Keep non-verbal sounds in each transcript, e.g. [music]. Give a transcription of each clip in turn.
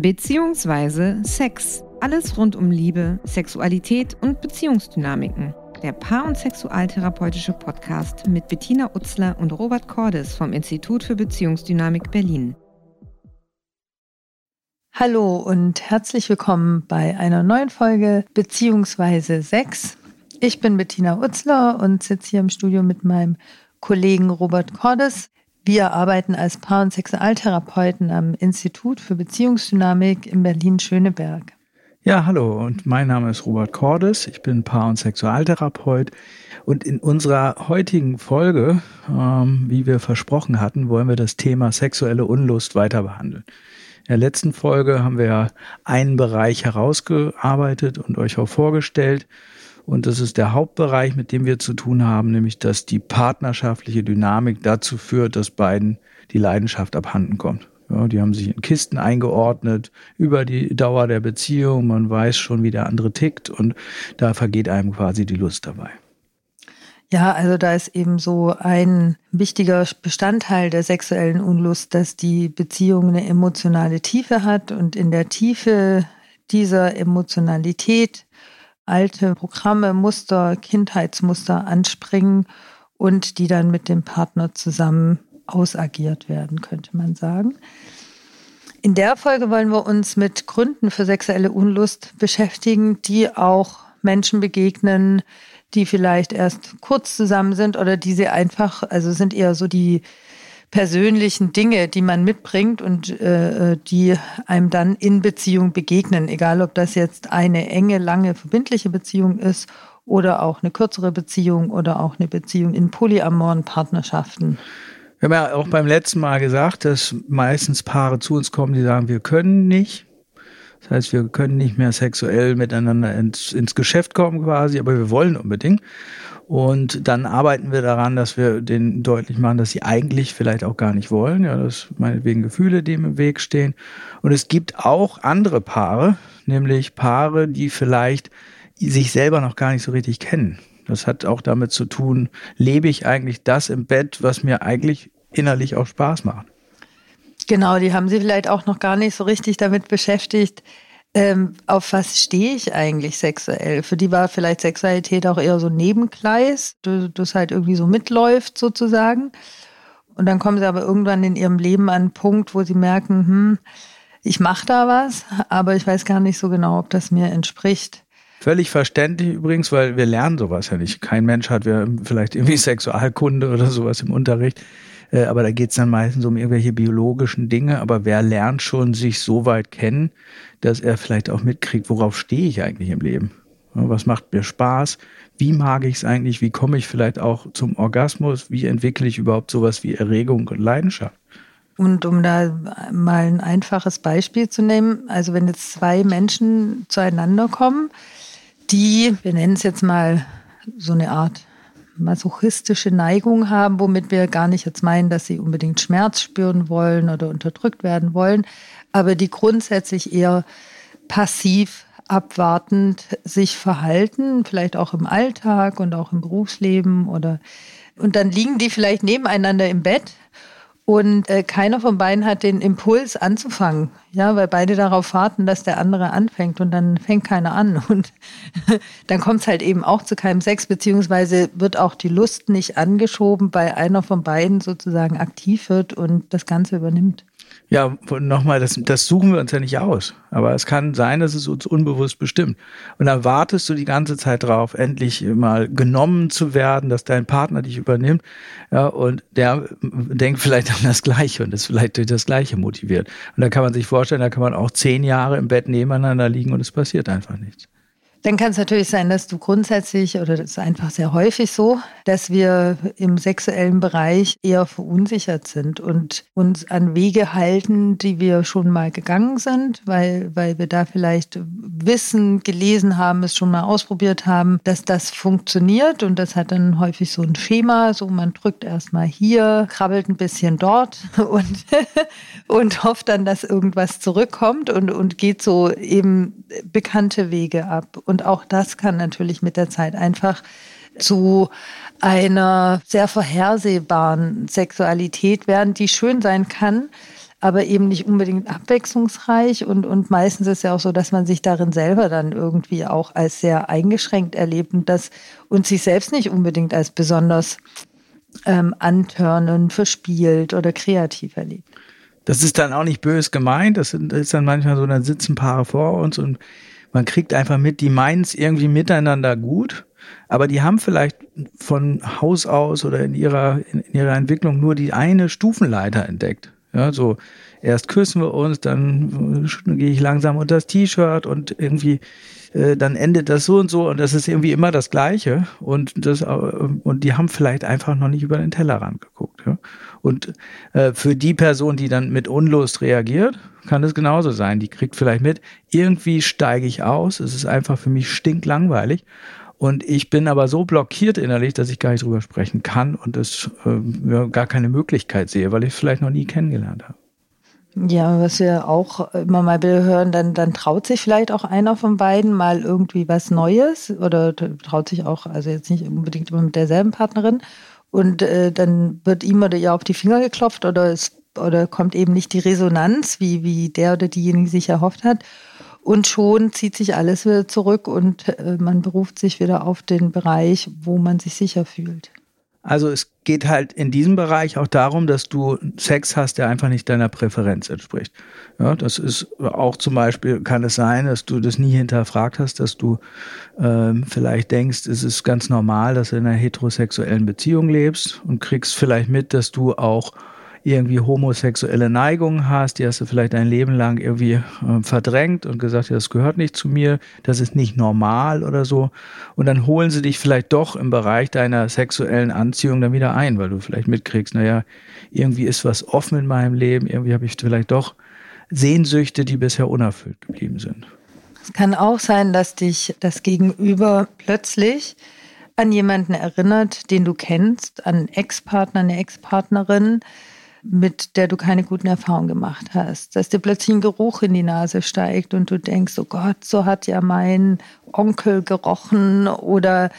beziehungsweise Sex. Alles rund um Liebe, Sexualität und Beziehungsdynamiken. Der Paar- und Sexualtherapeutische Podcast mit Bettina Utzler und Robert Cordes vom Institut für Beziehungsdynamik Berlin. Hallo und herzlich willkommen bei einer neuen Folge beziehungsweise Sex. Ich bin Bettina Utzler und sitze hier im Studio mit meinem Kollegen Robert Cordes. Wir arbeiten als Paar- und Sexualtherapeuten am Institut für Beziehungsdynamik in Berlin-Schöneberg. Ja, hallo und mein Name ist Robert Cordes. Ich bin Paar- und Sexualtherapeut und in unserer heutigen Folge, ähm, wie wir versprochen hatten, wollen wir das Thema sexuelle Unlust weiter behandeln. In der letzten Folge haben wir einen Bereich herausgearbeitet und euch auch vorgestellt. Und das ist der Hauptbereich, mit dem wir zu tun haben, nämlich dass die partnerschaftliche Dynamik dazu führt, dass beiden die Leidenschaft abhanden kommt. Ja, die haben sich in Kisten eingeordnet über die Dauer der Beziehung. Man weiß schon, wie der andere tickt und da vergeht einem quasi die Lust dabei. Ja, also da ist eben so ein wichtiger Bestandteil der sexuellen Unlust, dass die Beziehung eine emotionale Tiefe hat und in der Tiefe dieser Emotionalität alte Programme, Muster, Kindheitsmuster anspringen und die dann mit dem Partner zusammen ausagiert werden, könnte man sagen. In der Folge wollen wir uns mit Gründen für sexuelle Unlust beschäftigen, die auch Menschen begegnen, die vielleicht erst kurz zusammen sind oder die sie einfach, also sind eher so die persönlichen Dinge, die man mitbringt und äh, die einem dann in Beziehung begegnen, egal ob das jetzt eine enge, lange, verbindliche Beziehung ist oder auch eine kürzere Beziehung oder auch eine Beziehung in polyamoren Partnerschaften. Wir haben ja auch beim letzten Mal gesagt, dass meistens Paare zu uns kommen, die sagen, wir können nicht. Das heißt, wir können nicht mehr sexuell miteinander ins, ins Geschäft kommen quasi, aber wir wollen unbedingt. Und dann arbeiten wir daran, dass wir denen deutlich machen, dass sie eigentlich vielleicht auch gar nicht wollen. Ja, dass meinetwegen Gefühle dem im Weg stehen. Und es gibt auch andere Paare, nämlich Paare, die vielleicht sich selber noch gar nicht so richtig kennen. Das hat auch damit zu tun, lebe ich eigentlich das im Bett, was mir eigentlich innerlich auch Spaß macht. Genau, die haben sie vielleicht auch noch gar nicht so richtig damit beschäftigt, ähm, auf was stehe ich eigentlich sexuell? Für die war vielleicht Sexualität auch eher so ein Nebenkleis, das halt irgendwie so mitläuft sozusagen. Und dann kommen sie aber irgendwann in ihrem Leben an einen Punkt, wo sie merken, hm, ich mache da was, aber ich weiß gar nicht so genau, ob das mir entspricht. Völlig verständlich übrigens, weil wir lernen sowas ja nicht. Kein Mensch hat ja vielleicht irgendwie Sexualkunde oder sowas im Unterricht. Äh, aber da geht's dann meistens um irgendwelche biologischen Dinge. Aber wer lernt schon sich so weit kennen, dass er vielleicht auch mitkriegt, worauf stehe ich eigentlich im Leben? Was macht mir Spaß? Wie mag ich es eigentlich? Wie komme ich vielleicht auch zum Orgasmus? Wie entwickle ich überhaupt sowas wie Erregung und Leidenschaft? Und um da mal ein einfaches Beispiel zu nehmen, also wenn jetzt zwei Menschen zueinander kommen, die, wir nennen es jetzt mal so eine Art masochistische Neigung haben, womit wir gar nicht jetzt meinen, dass sie unbedingt Schmerz spüren wollen oder unterdrückt werden wollen, aber die grundsätzlich eher passiv abwartend sich verhalten, vielleicht auch im Alltag und auch im Berufsleben oder und dann liegen die vielleicht nebeneinander im Bett und äh, keiner von beiden hat den Impuls anzufangen, ja, weil beide darauf warten, dass der andere anfängt und dann fängt keiner an. [laughs] Und dann kommt es halt eben auch zu keinem Sex, beziehungsweise wird auch die Lust nicht angeschoben, weil einer von beiden sozusagen aktiv wird und das Ganze übernimmt. Ja, nochmal, das, das suchen wir uns ja nicht aus. Aber es kann sein, dass es uns unbewusst bestimmt. Und dann wartest du die ganze Zeit drauf, endlich mal genommen zu werden, dass dein Partner dich übernimmt. Ja, und der denkt vielleicht an das Gleiche und ist vielleicht durch das Gleiche motiviert. Und da kann man sich vorstellen, da kann man auch zehn Jahre im Bett nebeneinander liegen und es passiert einfach nichts. Dann kann es natürlich sein, dass du grundsätzlich, oder das ist einfach sehr häufig so, dass wir im sexuellen Bereich eher verunsichert sind und uns an Wege halten, die wir schon mal gegangen sind, weil, weil wir da vielleicht wissen, gelesen haben, es schon mal ausprobiert haben, dass das funktioniert. Und das hat dann häufig so ein Schema, so man drückt erstmal hier, krabbelt ein bisschen dort [laughs] und, und hofft dann, dass irgendwas zurückkommt und, und geht so eben bekannte Wege ab. Und auch das kann natürlich mit der Zeit einfach zu einer sehr vorhersehbaren Sexualität werden, die schön sein kann, aber eben nicht unbedingt abwechslungsreich. Und, und meistens ist ja auch so, dass man sich darin selber dann irgendwie auch als sehr eingeschränkt erlebt und das und sich selbst nicht unbedingt als besonders ähm, antörnen, verspielt oder kreativ erlebt. Das ist dann auch nicht bös gemeint. Das ist dann manchmal so, dann sitzen Paare vor uns und man kriegt einfach mit, die meinen es irgendwie miteinander gut, aber die haben vielleicht von Haus aus oder in ihrer, in, in ihrer Entwicklung nur die eine Stufenleiter entdeckt. Ja, so erst küssen wir uns, dann gehe ich langsam unter das T-Shirt und irgendwie äh, dann endet das so und so und das ist irgendwie immer das Gleiche und das äh, und die haben vielleicht einfach noch nicht über den Tellerrand geguckt. Ja? Und äh, für die Person, die dann mit Unlust reagiert, kann es genauso sein. Die kriegt vielleicht mit, irgendwie steige ich aus, es ist einfach für mich stinklangweilig und ich bin aber so blockiert innerlich, dass ich gar nicht drüber sprechen kann und es äh, gar keine Möglichkeit sehe, weil ich es vielleicht noch nie kennengelernt habe. Ja, was wir auch immer mal hören, dann, dann traut sich vielleicht auch einer von beiden mal irgendwie was Neues oder traut sich auch, also jetzt nicht unbedingt immer mit derselben Partnerin und äh, dann wird ihm oder ihr auf die Finger geklopft oder es oder kommt eben nicht die Resonanz, wie, wie der oder diejenige sich erhofft hat. Und schon zieht sich alles wieder zurück und äh, man beruft sich wieder auf den Bereich, wo man sich sicher fühlt. Also es geht halt in diesem Bereich auch darum, dass du Sex hast, der einfach nicht deiner Präferenz entspricht. Ja, das ist auch zum Beispiel, kann es sein, dass du das nie hinterfragt hast, dass du ähm, vielleicht denkst, es ist ganz normal, dass du in einer heterosexuellen Beziehung lebst und kriegst vielleicht mit, dass du auch irgendwie homosexuelle Neigungen hast, die hast du vielleicht dein Leben lang irgendwie äh, verdrängt und gesagt, ja, das gehört nicht zu mir, das ist nicht normal oder so. Und dann holen sie dich vielleicht doch im Bereich deiner sexuellen Anziehung dann wieder ein, weil du vielleicht mitkriegst, naja, irgendwie ist was offen in meinem Leben, irgendwie habe ich vielleicht doch Sehnsüchte, die bisher unerfüllt geblieben sind. Es kann auch sein, dass dich das Gegenüber plötzlich an jemanden erinnert, den du kennst, an einen Ex-Partner, eine Ex-Partnerin, mit der du keine guten Erfahrungen gemacht hast. Dass dir plötzlich ein Geruch in die Nase steigt und du denkst, oh Gott, so hat ja mein Onkel gerochen oder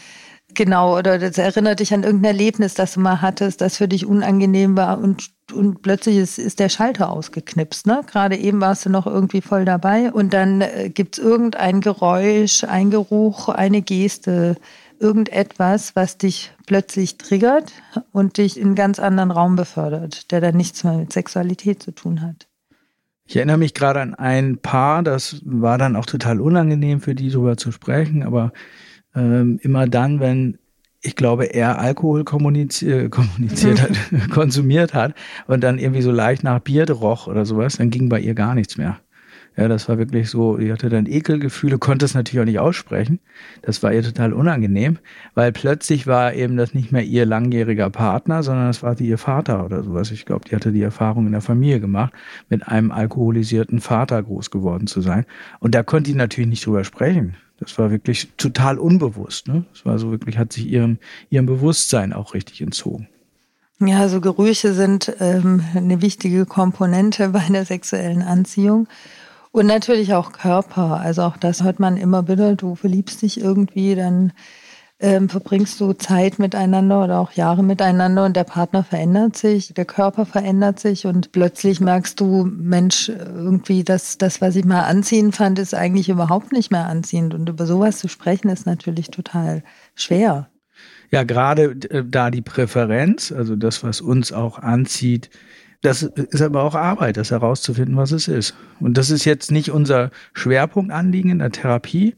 genau, oder das erinnert dich an irgendein Erlebnis, das du mal hattest, das für dich unangenehm war und und plötzlich ist, ist der Schalter ausgeknipst. Ne? Gerade eben warst du noch irgendwie voll dabei und dann äh, gibt es irgendein Geräusch, ein Geruch, eine Geste, irgendetwas, was dich plötzlich triggert und dich in einen ganz anderen Raum befördert, der dann nichts mehr mit Sexualität zu tun hat. Ich erinnere mich gerade an ein Paar, das war dann auch total unangenehm für die, darüber zu sprechen, aber ähm, immer dann, wenn ich glaube, er Alkohol kommuniziert, [laughs] kommuniziert hat, [laughs] konsumiert hat und dann irgendwie so leicht nach Bier roch oder sowas, dann ging bei ihr gar nichts mehr. Ja, das war wirklich so, die hatte dann Ekelgefühle, konnte es natürlich auch nicht aussprechen. Das war ihr total unangenehm, weil plötzlich war eben das nicht mehr ihr langjähriger Partner, sondern das war ihr Vater oder sowas. Ich glaube, die hatte die Erfahrung in der Familie gemacht, mit einem alkoholisierten Vater groß geworden zu sein. Und da konnte die natürlich nicht drüber sprechen. Das war wirklich total unbewusst. Ne? Das war so wirklich, hat sich ihrem, ihrem Bewusstsein auch richtig entzogen. Ja, also Gerüche sind ähm, eine wichtige Komponente bei der sexuellen Anziehung. Und natürlich auch Körper. Also auch das hört man immer wieder. Du verliebst dich irgendwie, dann ähm, verbringst du Zeit miteinander oder auch Jahre miteinander und der Partner verändert sich, der Körper verändert sich und plötzlich merkst du, Mensch, irgendwie das, das, was ich mal anziehen fand, ist eigentlich überhaupt nicht mehr anziehend. Und über sowas zu sprechen, ist natürlich total schwer. Ja, gerade äh, da die Präferenz, also das, was uns auch anzieht, das ist aber auch Arbeit, das herauszufinden, was es ist. Und das ist jetzt nicht unser Schwerpunktanliegen in der Therapie.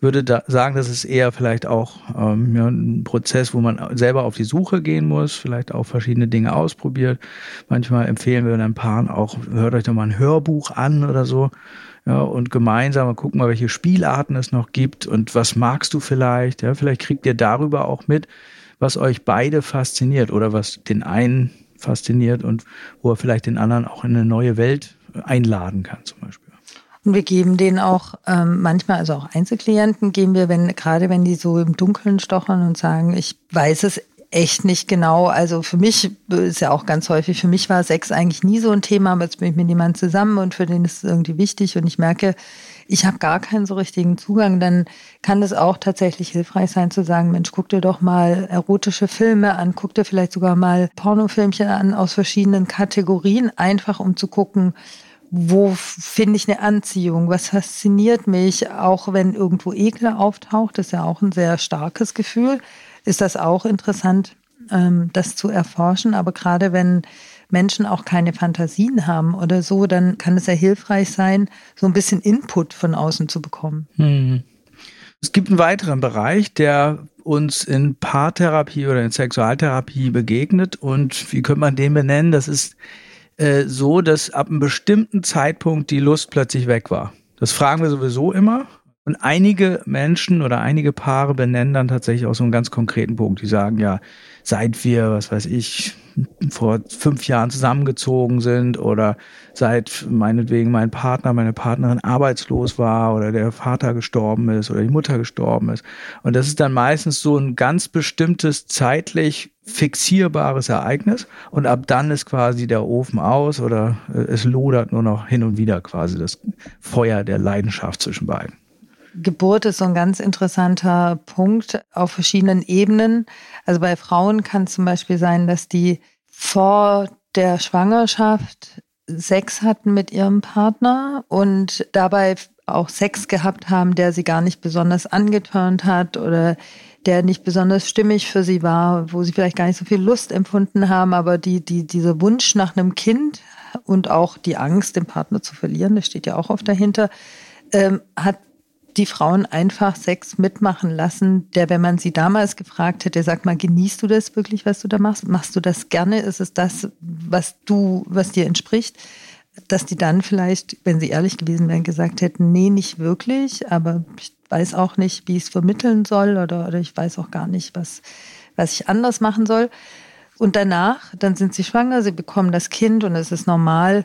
Würde da sagen, das ist eher vielleicht auch ähm, ja, ein Prozess, wo man selber auf die Suche gehen muss, vielleicht auch verschiedene Dinge ausprobiert. Manchmal empfehlen wir dann Paaren auch, hört euch doch mal ein Hörbuch an oder so. Ja, und gemeinsam gucken mal, welche Spielarten es noch gibt und was magst du vielleicht. Ja, vielleicht kriegt ihr darüber auch mit, was euch beide fasziniert oder was den einen fasziniert und wo er vielleicht den anderen auch in eine neue Welt einladen kann zum Beispiel. Und wir geben denen auch ähm, manchmal, also auch Einzelklienten, geben wir, wenn gerade wenn die so im Dunkeln stochern und sagen, ich weiß es echt nicht genau. Also für mich ist ja auch ganz häufig, für mich war Sex eigentlich nie so ein Thema, aber jetzt bin ich mit jemandem zusammen und für den ist es irgendwie wichtig und ich merke, ich habe gar keinen so richtigen Zugang, dann kann es auch tatsächlich hilfreich sein zu sagen, Mensch, guck dir doch mal erotische Filme an, guck dir vielleicht sogar mal Pornofilmchen an aus verschiedenen Kategorien, einfach um zu gucken, wo finde ich eine Anziehung, was fasziniert mich, auch wenn irgendwo Ekel auftaucht, ist ja auch ein sehr starkes Gefühl, ist das auch interessant, ähm, das zu erforschen. Aber gerade wenn Menschen auch keine Fantasien haben oder so, dann kann es ja hilfreich sein, so ein bisschen Input von außen zu bekommen. Hm. Es gibt einen weiteren Bereich, der uns in Paartherapie oder in Sexualtherapie begegnet. Und wie könnte man den benennen? Das ist äh, so, dass ab einem bestimmten Zeitpunkt die Lust plötzlich weg war. Das fragen wir sowieso immer. Und einige Menschen oder einige Paare benennen dann tatsächlich auch so einen ganz konkreten Punkt. Die sagen ja, seit wir, was weiß ich, vor fünf Jahren zusammengezogen sind oder seit meinetwegen mein Partner, meine Partnerin arbeitslos war oder der Vater gestorben ist oder die Mutter gestorben ist. Und das ist dann meistens so ein ganz bestimmtes zeitlich fixierbares Ereignis und ab dann ist quasi der Ofen aus oder äh, es lodert nur noch hin und wieder quasi das Feuer der Leidenschaft zwischen beiden. Geburt ist so ein ganz interessanter Punkt auf verschiedenen Ebenen. Also bei Frauen kann es zum Beispiel sein, dass die vor der Schwangerschaft Sex hatten mit ihrem Partner und dabei auch Sex gehabt haben, der sie gar nicht besonders angetörnt hat oder der nicht besonders stimmig für sie war, wo sie vielleicht gar nicht so viel Lust empfunden haben, aber die, die, dieser Wunsch nach einem Kind und auch die Angst, den Partner zu verlieren, das steht ja auch oft dahinter, ähm, hat die Frauen einfach Sex mitmachen lassen, der, wenn man sie damals gefragt hätte, sag mal, genießt du das wirklich, was du da machst? Machst du das gerne? Ist es das, was du, was dir entspricht? Dass die dann vielleicht, wenn sie ehrlich gewesen wären, gesagt hätten, nee, nicht wirklich, aber ich weiß auch nicht, wie ich es vermitteln soll oder, oder ich weiß auch gar nicht, was, was ich anders machen soll. Und danach, dann sind sie schwanger, sie bekommen das Kind und es ist normal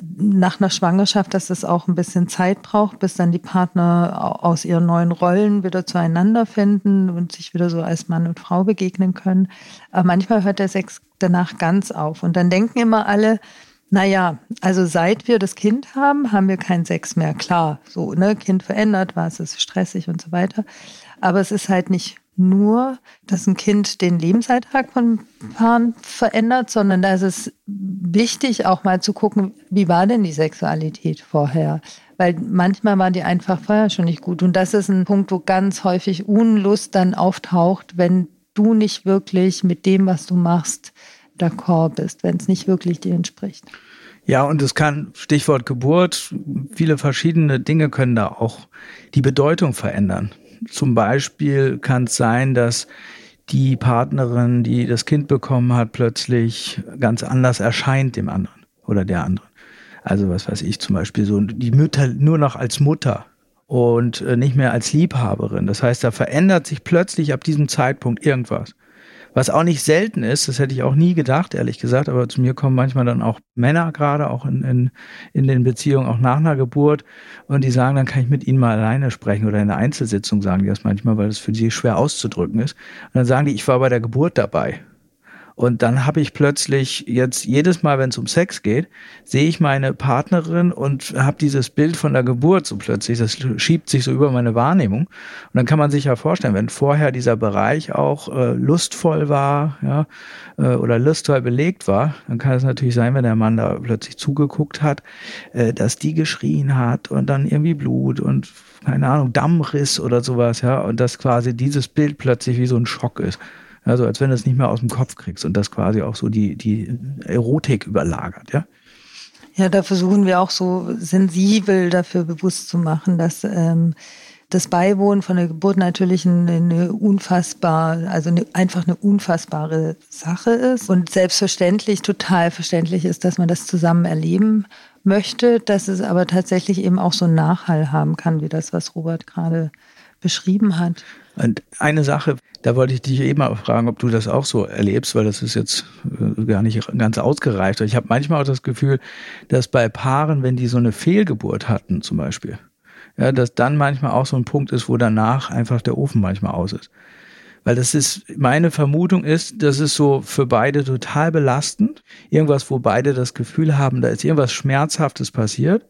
nach einer Schwangerschaft, dass es auch ein bisschen Zeit braucht, bis dann die Partner aus ihren neuen Rollen wieder zueinander finden und sich wieder so als Mann und Frau begegnen können. Aber manchmal hört der Sex danach ganz auf. Und dann denken immer alle, naja, also seit wir das Kind haben, haben wir keinen Sex mehr. Klar, so, ne, Kind verändert was, es ist stressig und so weiter. Aber es ist halt nicht nur, dass ein Kind den Lebensalltag von Paaren verändert, sondern da ist es wichtig, auch mal zu gucken, wie war denn die Sexualität vorher? Weil manchmal war die einfach vorher schon nicht gut. Und das ist ein Punkt, wo ganz häufig Unlust dann auftaucht, wenn du nicht wirklich mit dem, was du machst, d'accord bist, wenn es nicht wirklich dir entspricht. Ja, und es kann, Stichwort Geburt, viele verschiedene Dinge können da auch die Bedeutung verändern. Zum Beispiel kann es sein, dass die Partnerin, die das Kind bekommen hat, plötzlich ganz anders erscheint dem anderen oder der anderen. Also was weiß ich, zum Beispiel so die Mütter nur noch als Mutter und äh, nicht mehr als Liebhaberin. Das heißt, da verändert sich plötzlich ab diesem Zeitpunkt irgendwas. Was auch nicht selten ist, das hätte ich auch nie gedacht, ehrlich gesagt, aber zu mir kommen manchmal dann auch Männer gerade, auch in, in, in den Beziehungen, auch nach einer Geburt, und die sagen, dann kann ich mit ihnen mal alleine sprechen oder in einer Einzelsitzung sagen die das manchmal, weil es für sie schwer auszudrücken ist. Und dann sagen die, ich war bei der Geburt dabei. Und dann habe ich plötzlich jetzt jedes Mal, wenn es um Sex geht, sehe ich meine Partnerin und habe dieses Bild von der Geburt so plötzlich. Das schiebt sich so über meine Wahrnehmung. Und dann kann man sich ja vorstellen, wenn vorher dieser Bereich auch äh, lustvoll war, ja, äh, oder lustvoll belegt war, dann kann es natürlich sein, wenn der Mann da plötzlich zugeguckt hat, äh, dass die geschrien hat und dann irgendwie Blut und keine Ahnung, Dammriss oder sowas, ja, und dass quasi dieses Bild plötzlich wie so ein Schock ist. Also als wenn du es nicht mehr aus dem Kopf kriegst und das quasi auch so die, die Erotik überlagert, ja. Ja, da versuchen wir auch so sensibel dafür bewusst zu machen, dass ähm, das Beiwohnen von der Geburt natürlich eine, eine unfassbar, also eine, einfach eine unfassbare Sache ist und selbstverständlich, total verständlich ist, dass man das zusammen erleben möchte, dass es aber tatsächlich eben auch so einen Nachhall haben kann, wie das, was Robert gerade beschrieben hat. Und eine Sache, da wollte ich dich eben auch fragen, ob du das auch so erlebst, weil das ist jetzt äh, gar nicht ganz ausgereift. Ich habe manchmal auch das Gefühl, dass bei Paaren, wenn die so eine Fehlgeburt hatten zum Beispiel, ja, dass dann manchmal auch so ein Punkt ist, wo danach einfach der Ofen manchmal aus ist. Weil das ist, meine Vermutung ist, das ist so für beide total belastend. Irgendwas, wo beide das Gefühl haben, da ist irgendwas Schmerzhaftes passiert.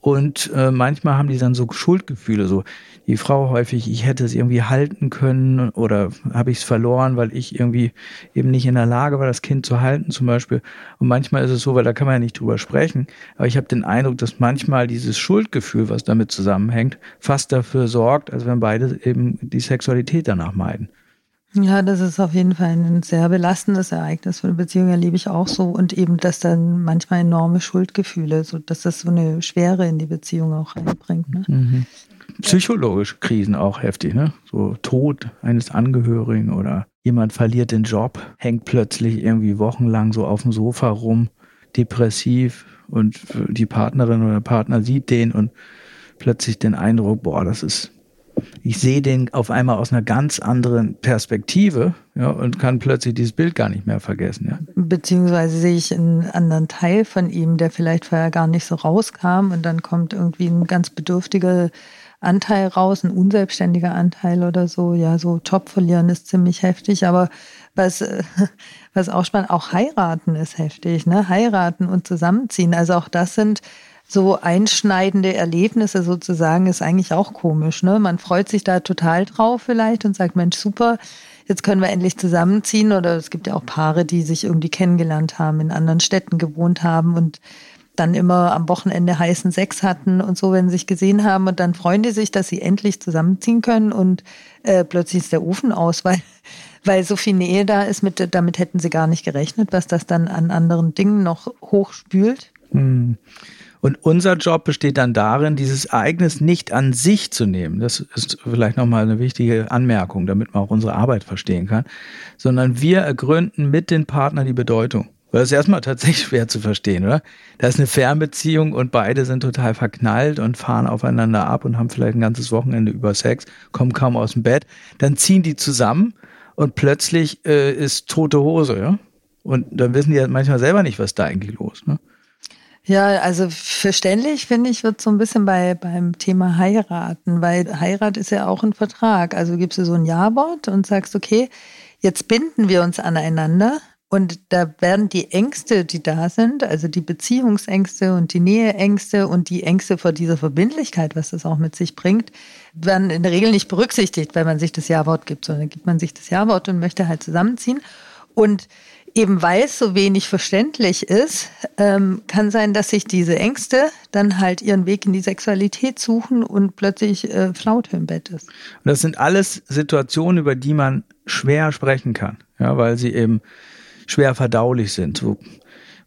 Und äh, manchmal haben die dann so Schuldgefühle, so die Frau häufig, ich hätte es irgendwie halten können oder habe ich es verloren, weil ich irgendwie eben nicht in der Lage war, das Kind zu halten zum Beispiel. Und manchmal ist es so, weil da kann man ja nicht drüber sprechen, aber ich habe den Eindruck, dass manchmal dieses Schuldgefühl, was damit zusammenhängt, fast dafür sorgt, als wenn beide eben die Sexualität danach meiden. Ja, das ist auf jeden Fall ein sehr belastendes Ereignis für eine Beziehung, erlebe ich auch so. Und eben, dass dann manchmal enorme Schuldgefühle, so dass das so eine Schwere in die Beziehung auch reinbringt. Ne? Mhm. Psychologische Krisen auch heftig, ne? So Tod eines Angehörigen oder jemand verliert den Job, hängt plötzlich irgendwie wochenlang so auf dem Sofa rum, depressiv und die Partnerin oder Partner sieht den und plötzlich den Eindruck, boah, das ist ich sehe den auf einmal aus einer ganz anderen Perspektive ja, und kann plötzlich dieses Bild gar nicht mehr vergessen. Ja. Beziehungsweise sehe ich einen anderen Teil von ihm, der vielleicht vorher gar nicht so rauskam und dann kommt irgendwie ein ganz bedürftiger Anteil raus, ein unselbstständiger Anteil oder so. Ja, so Job verlieren ist ziemlich heftig, aber was, [laughs] was auch spannend, auch heiraten ist heftig, ne? Heiraten und zusammenziehen. Also auch das sind so einschneidende Erlebnisse sozusagen ist eigentlich auch komisch. Ne? Man freut sich da total drauf vielleicht und sagt, Mensch, super, jetzt können wir endlich zusammenziehen. Oder es gibt ja auch Paare, die sich irgendwie kennengelernt haben, in anderen Städten gewohnt haben und dann immer am Wochenende heißen Sex hatten und so, wenn sie sich gesehen haben. Und dann freuen die sich, dass sie endlich zusammenziehen können und äh, plötzlich ist der Ofen aus, [laughs] weil, weil so viel Nähe da ist. Mit, damit hätten sie gar nicht gerechnet, was das dann an anderen Dingen noch hochspült. Hm. Und unser Job besteht dann darin, dieses Ereignis nicht an sich zu nehmen. Das ist vielleicht nochmal eine wichtige Anmerkung, damit man auch unsere Arbeit verstehen kann. Sondern wir ergründen mit den Partnern die Bedeutung. Weil das ist erstmal tatsächlich schwer zu verstehen, oder? Da ist eine Fernbeziehung und beide sind total verknallt und fahren aufeinander ab und haben vielleicht ein ganzes Wochenende über Sex, kommen kaum aus dem Bett. Dann ziehen die zusammen und plötzlich äh, ist tote Hose, ja? Und dann wissen die ja manchmal selber nicht, was da eigentlich los, ne? Ja, also verständlich finde ich, wird so ein bisschen bei beim Thema heiraten, weil Heirat ist ja auch ein Vertrag. Also gibst du so ein Ja-Wort und sagst, okay, jetzt binden wir uns aneinander und da werden die Ängste, die da sind, also die Beziehungsängste und die Näheängste und die Ängste vor dieser Verbindlichkeit, was das auch mit sich bringt, werden in der Regel nicht berücksichtigt, wenn man sich das Ja-Wort gibt, sondern gibt man sich das Ja-Wort und möchte halt zusammenziehen. Und eben weil es so wenig verständlich ist, ähm, kann sein, dass sich diese Ängste dann halt ihren Weg in die Sexualität suchen und plötzlich äh, Flaute im Bett ist. Und das sind alles Situationen, über die man schwer sprechen kann, ja, weil sie eben schwer verdaulich sind. So,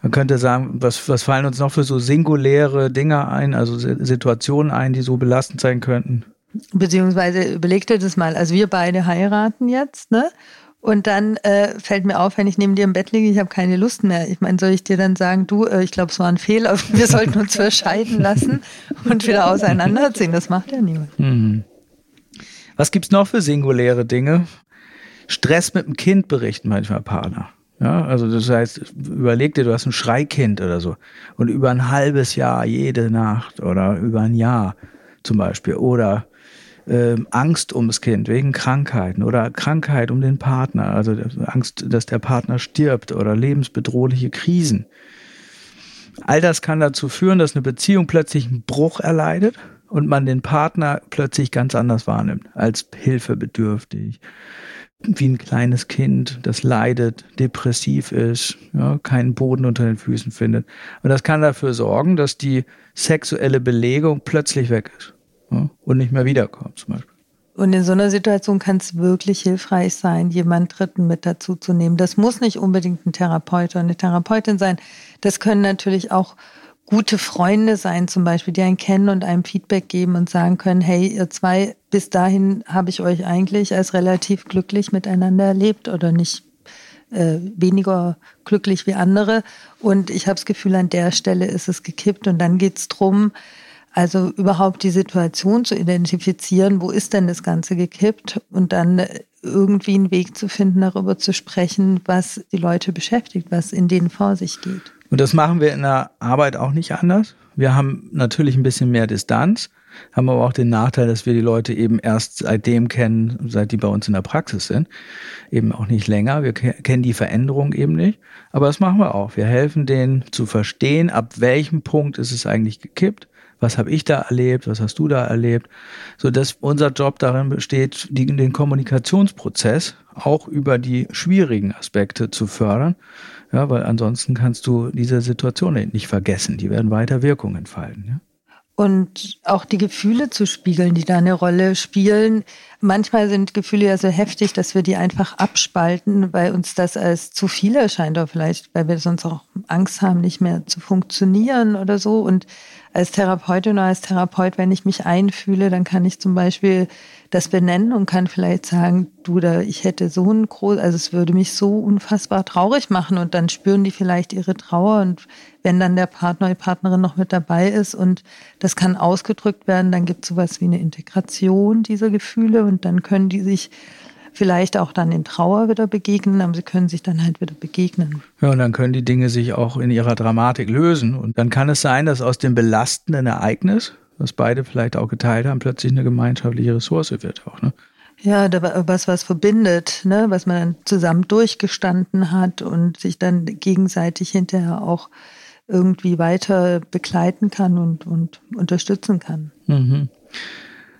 man könnte sagen, was, was fallen uns noch für so singuläre Dinge ein, also Situationen ein, die so belastend sein könnten? Beziehungsweise überleg dir das mal, also wir beide heiraten jetzt, ne? Und dann äh, fällt mir auf, wenn ich neben dir im Bett liege, ich habe keine Lust mehr. Ich meine, soll ich dir dann sagen, du, äh, ich glaube, es war ein Fehler, [laughs] wir sollten uns verscheiden lassen und wieder auseinanderziehen. Das macht ja niemand. Mhm. Was gibt's noch für singuläre Dinge? Stress mit dem Kind berichten manchmal Partner. Ja, also das heißt, überleg dir, du hast ein Schreikind oder so und über ein halbes Jahr jede Nacht oder über ein Jahr zum Beispiel oder äh, Angst ums Kind wegen Krankheiten oder Krankheit um den Partner, also Angst, dass der Partner stirbt oder lebensbedrohliche Krisen. All das kann dazu führen, dass eine Beziehung plötzlich einen Bruch erleidet und man den Partner plötzlich ganz anders wahrnimmt, als hilfebedürftig, wie ein kleines Kind, das leidet, depressiv ist, ja, keinen Boden unter den Füßen findet. Und das kann dafür sorgen, dass die sexuelle Belegung plötzlich weg ist ja, und nicht mehr wiederkommt zum Beispiel. Und in so einer Situation kann es wirklich hilfreich sein, jemand Dritten mit dazu zu nehmen. Das muss nicht unbedingt ein Therapeut oder eine Therapeutin sein. Das können natürlich auch gute Freunde sein, zum Beispiel, die einen kennen und einem Feedback geben und sagen können, hey, ihr zwei, bis dahin habe ich euch eigentlich als relativ glücklich miteinander erlebt oder nicht äh, weniger glücklich wie andere. Und ich habe das Gefühl, an der Stelle ist es gekippt. Und dann geht es darum, also überhaupt die Situation zu identifizieren, wo ist denn das Ganze gekippt und dann irgendwie einen Weg zu finden, darüber zu sprechen, was die Leute beschäftigt, was in denen vor sich geht. Und das machen wir in der Arbeit auch nicht anders. Wir haben natürlich ein bisschen mehr Distanz, haben aber auch den Nachteil, dass wir die Leute eben erst seitdem kennen, seit die bei uns in der Praxis sind. Eben auch nicht länger. Wir kennen die Veränderung eben nicht. Aber das machen wir auch. Wir helfen denen zu verstehen, ab welchem Punkt ist es eigentlich gekippt. Was habe ich da erlebt? Was hast du da erlebt? So dass unser Job darin besteht, den Kommunikationsprozess auch über die schwierigen Aspekte zu fördern. Ja, weil ansonsten kannst du diese Situation nicht vergessen. Die werden weiter Wirkung entfalten. Ja? und auch die Gefühle zu spiegeln, die da eine Rolle spielen. Manchmal sind Gefühle ja so heftig, dass wir die einfach abspalten, weil uns das als zu viel erscheint oder vielleicht, weil wir sonst auch Angst haben, nicht mehr zu funktionieren oder so. Und als Therapeutin oder als Therapeut, wenn ich mich einfühle, dann kann ich zum Beispiel das benennen und kann vielleicht sagen, du da, ich hätte so ein groß, also es würde mich so unfassbar traurig machen und dann spüren die vielleicht ihre Trauer und wenn dann der Partner, die Partnerin noch mit dabei ist und das kann ausgedrückt werden, dann gibt es sowas wie eine Integration dieser Gefühle und dann können die sich vielleicht auch dann in Trauer wieder begegnen, aber sie können sich dann halt wieder begegnen. Ja, und dann können die Dinge sich auch in ihrer Dramatik lösen. Und dann kann es sein, dass aus dem belastenden Ereignis, was beide vielleicht auch geteilt haben, plötzlich eine gemeinschaftliche Ressource wird auch. Ne? Ja, was was verbindet, ne? was man dann zusammen durchgestanden hat und sich dann gegenseitig hinterher auch irgendwie weiter begleiten kann und, und unterstützen kann. Mhm.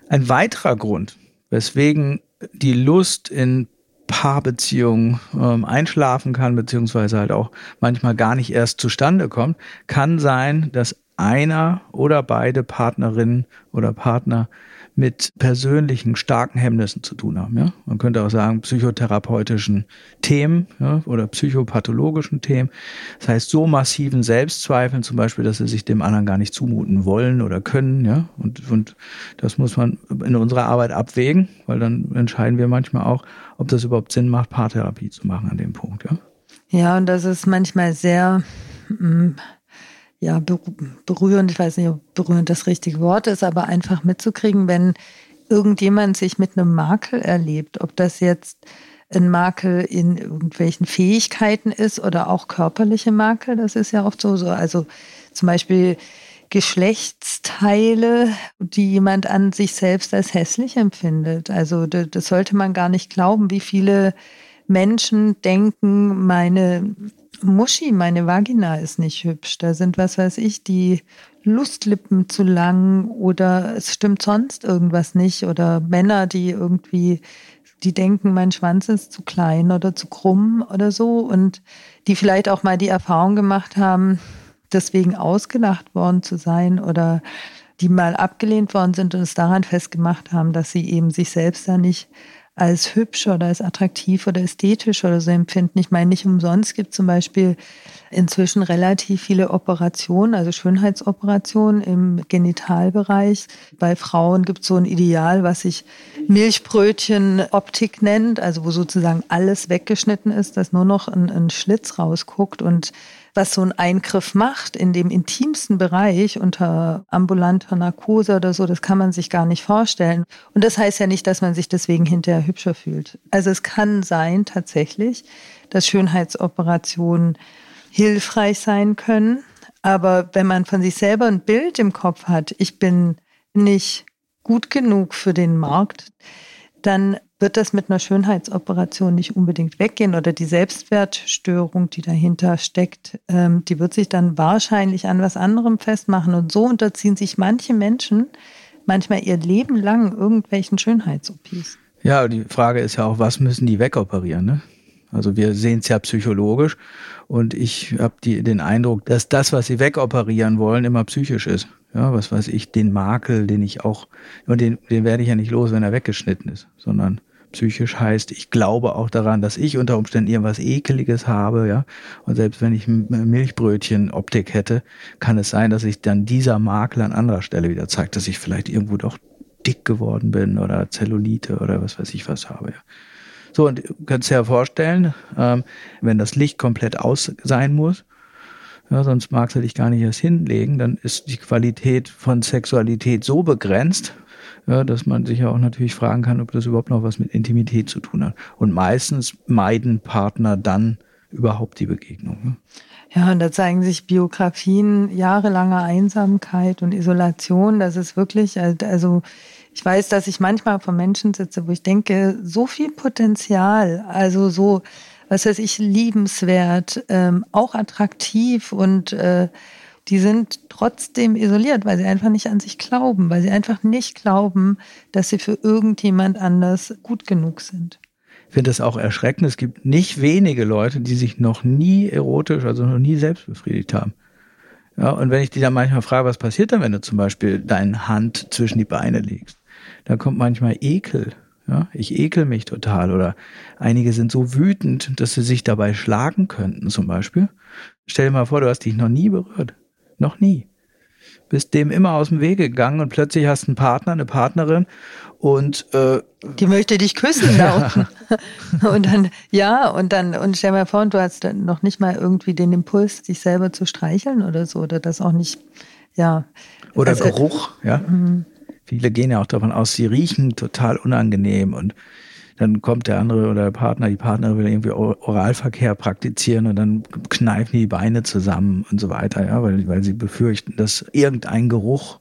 Ein weiterer Grund, weswegen die Lust in Paarbeziehungen ähm, einschlafen kann, beziehungsweise halt auch manchmal gar nicht erst zustande kommt, kann sein, dass einer oder beide Partnerinnen oder Partner mit persönlichen starken Hemmnissen zu tun haben. Ja? Man könnte auch sagen psychotherapeutischen Themen ja? oder psychopathologischen Themen. Das heißt so massiven Selbstzweifeln zum Beispiel, dass sie sich dem anderen gar nicht zumuten wollen oder können. Ja? Und, und das muss man in unserer Arbeit abwägen, weil dann entscheiden wir manchmal auch, ob das überhaupt Sinn macht, Paartherapie zu machen an dem Punkt. Ja, ja und das ist manchmal sehr mm, ja, berührend, ich weiß nicht, ob berührend das richtige Wort ist, aber einfach mitzukriegen, wenn irgendjemand sich mit einem Makel erlebt, ob das jetzt ein Makel in irgendwelchen Fähigkeiten ist oder auch körperliche Makel, das ist ja oft so, so also zum Beispiel Geschlechtsteile, die jemand an sich selbst als hässlich empfindet. Also das, das sollte man gar nicht glauben, wie viele Menschen denken, meine Muschi, meine Vagina ist nicht hübsch. Da sind, was weiß ich, die Lustlippen zu lang oder es stimmt sonst irgendwas nicht. Oder Männer, die irgendwie, die denken, mein Schwanz ist zu klein oder zu krumm oder so. Und die vielleicht auch mal die Erfahrung gemacht haben, deswegen ausgelacht worden zu sein oder die mal abgelehnt worden sind und es daran festgemacht haben, dass sie eben sich selbst da nicht als hübsch oder als attraktiv oder ästhetisch oder so empfinden. Ich meine, nicht umsonst gibt es zum Beispiel inzwischen relativ viele Operationen, also Schönheitsoperationen im Genitalbereich. Bei Frauen gibt es so ein Ideal, was sich Milchbrötchen-Optik nennt, also wo sozusagen alles weggeschnitten ist, dass nur noch ein, ein Schlitz rausguckt und was so ein Eingriff macht in dem intimsten Bereich unter ambulanter Narkose oder so, das kann man sich gar nicht vorstellen. Und das heißt ja nicht, dass man sich deswegen hinterher hübscher fühlt. Also es kann sein tatsächlich, dass Schönheitsoperationen hilfreich sein können. Aber wenn man von sich selber ein Bild im Kopf hat, ich bin nicht gut genug für den Markt, dann wird das mit einer Schönheitsoperation nicht unbedingt weggehen oder die Selbstwertstörung, die dahinter steckt, ähm, die wird sich dann wahrscheinlich an was anderem festmachen. Und so unterziehen sich manche Menschen manchmal ihr Leben lang irgendwelchen Schönheits-OPs. Ja, die Frage ist ja auch, was müssen die wegoperieren? Ne? Also wir sehen es ja psychologisch und ich habe den Eindruck, dass das, was sie wegoperieren wollen, immer psychisch ist. Ja, was weiß ich, den Makel, den ich auch, den, den werde ich ja nicht los, wenn er weggeschnitten ist, sondern psychisch heißt, ich glaube auch daran, dass ich unter Umständen irgendwas Ekeliges habe, ja. Und selbst wenn ich Milchbrötchen-Optik hätte, kann es sein, dass sich dann dieser Makel an anderer Stelle wieder zeigt, dass ich vielleicht irgendwo doch dick geworden bin oder Zellulite oder was weiß ich was habe. Ja. So, und du kannst dir ja vorstellen, ähm, wenn das Licht komplett aus sein muss, ja, sonst magst du dich gar nicht erst hinlegen, dann ist die Qualität von Sexualität so begrenzt, ja, dass man sich ja auch natürlich fragen kann, ob das überhaupt noch was mit Intimität zu tun hat. Und meistens meiden Partner dann überhaupt die Begegnung. Ne? Ja, und da zeigen sich Biografien jahrelanger Einsamkeit und Isolation. Das ist wirklich, also ich weiß, dass ich manchmal vor Menschen sitze, wo ich denke, so viel Potenzial, also so, was weiß ich, liebenswert, ähm, auch attraktiv und äh, die sind trotzdem isoliert, weil sie einfach nicht an sich glauben, weil sie einfach nicht glauben, dass sie für irgendjemand anders gut genug sind. Ich finde das auch erschreckend. Es gibt nicht wenige Leute, die sich noch nie erotisch, also noch nie selbst befriedigt haben. Ja, und wenn ich die dann manchmal frage, was passiert dann, wenn du zum Beispiel deine Hand zwischen die Beine legst, dann kommt manchmal Ekel. Ja, ich ekel mich total. Oder einige sind so wütend, dass sie sich dabei schlagen könnten, zum Beispiel. Stell dir mal vor, du hast dich noch nie berührt. Noch nie. Bist dem immer aus dem Wege gegangen und plötzlich hast du einen Partner, eine Partnerin und äh, die möchte dich küssen [laughs] ja. da und dann ja und dann und stell mal vor, du hast dann noch nicht mal irgendwie den Impuls, dich selber zu streicheln oder so oder das auch nicht ja oder also, Geruch, ja. Mhm. Viele gehen ja auch davon aus, sie riechen total unangenehm und dann kommt der andere oder der Partner, die Partnerin will irgendwie Oralverkehr praktizieren und dann kneifen die Beine zusammen und so weiter, ja, weil, weil sie befürchten, dass irgendein Geruch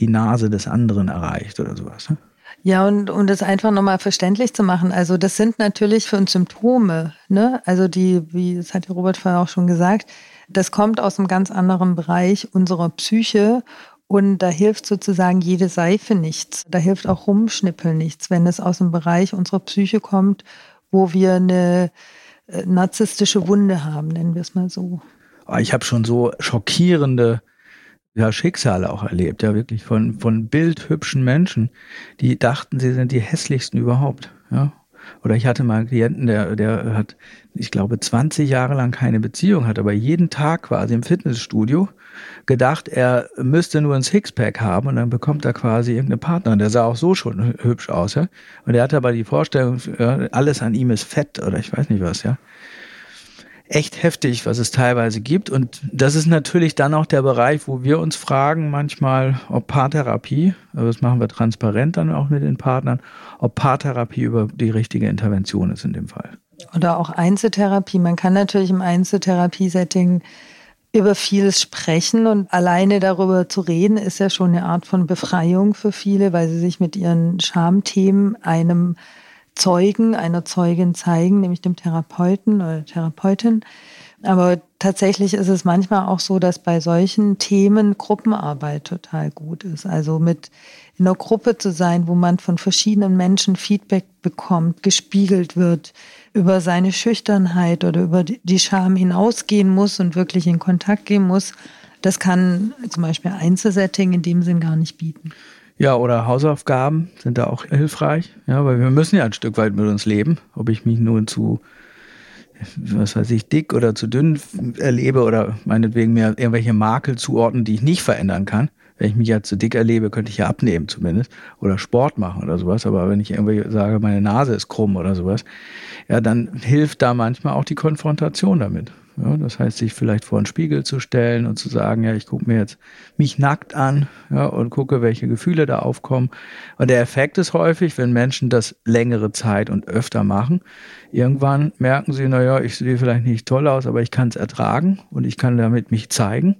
die Nase des anderen erreicht oder sowas. Ne? Ja, und um das einfach nochmal verständlich zu machen, also das sind natürlich für uns Symptome, ne? Also die, wie das hat Robert vorher auch schon gesagt, das kommt aus einem ganz anderen Bereich unserer Psyche und da hilft sozusagen jede Seife nichts. Da hilft auch Rumschnippeln nichts, wenn es aus dem Bereich unserer Psyche kommt, wo wir eine äh, narzisstische Wunde haben, nennen wir es mal so. Ah, ich habe schon so schockierende ja, Schicksale auch erlebt, ja, wirklich von, von bildhübschen Menschen, die dachten, sie sind die hässlichsten überhaupt, ja. Oder ich hatte mal einen Klienten, der, der hat, ich glaube, 20 Jahre lang keine Beziehung, hat aber jeden Tag quasi im Fitnessstudio gedacht, er müsste nur ein Sixpack haben und dann bekommt er quasi irgendeine Partnerin. Der sah auch so schon hübsch aus, ja. Und er hatte aber die Vorstellung, alles an ihm ist fett oder ich weiß nicht was, ja. Echt heftig, was es teilweise gibt. Und das ist natürlich dann auch der Bereich, wo wir uns fragen manchmal, ob Paartherapie, also das machen wir transparent dann auch mit den Partnern, ob Paartherapie über die richtige Intervention ist in dem Fall. Oder auch Einzeltherapie. Man kann natürlich im Einzeltherapie-Setting über vieles sprechen und alleine darüber zu reden ist ja schon eine Art von Befreiung für viele, weil sie sich mit ihren Schamthemen einem Zeugen, einer Zeugin zeigen, nämlich dem Therapeuten oder Therapeutin. Aber tatsächlich ist es manchmal auch so, dass bei solchen Themen Gruppenarbeit total gut ist. Also mit in einer Gruppe zu sein, wo man von verschiedenen Menschen Feedback bekommt, gespiegelt wird, über seine Schüchternheit oder über die Scham hinausgehen muss und wirklich in Kontakt gehen muss, das kann zum Beispiel Einzelsetting in dem Sinn gar nicht bieten. Ja, oder Hausaufgaben sind da auch hilfreich, ja, weil wir müssen ja ein Stück weit mit uns leben. Ob ich mich nun zu, was weiß ich, dick oder zu dünn erlebe oder meinetwegen mir irgendwelche Makel zuordnen, die ich nicht verändern kann. Wenn ich mich ja zu dick erlebe, könnte ich ja abnehmen zumindest oder Sport machen oder sowas. Aber wenn ich irgendwie sage, meine Nase ist krumm oder sowas, ja, dann hilft da manchmal auch die Konfrontation damit. Ja, das heißt, sich vielleicht vor einen Spiegel zu stellen und zu sagen, ja, ich gucke mir jetzt mich nackt an ja, und gucke, welche Gefühle da aufkommen. Und der Effekt ist häufig, wenn Menschen das längere Zeit und öfter machen, irgendwann merken sie, naja, ich sehe vielleicht nicht toll aus, aber ich kann es ertragen und ich kann damit mich zeigen.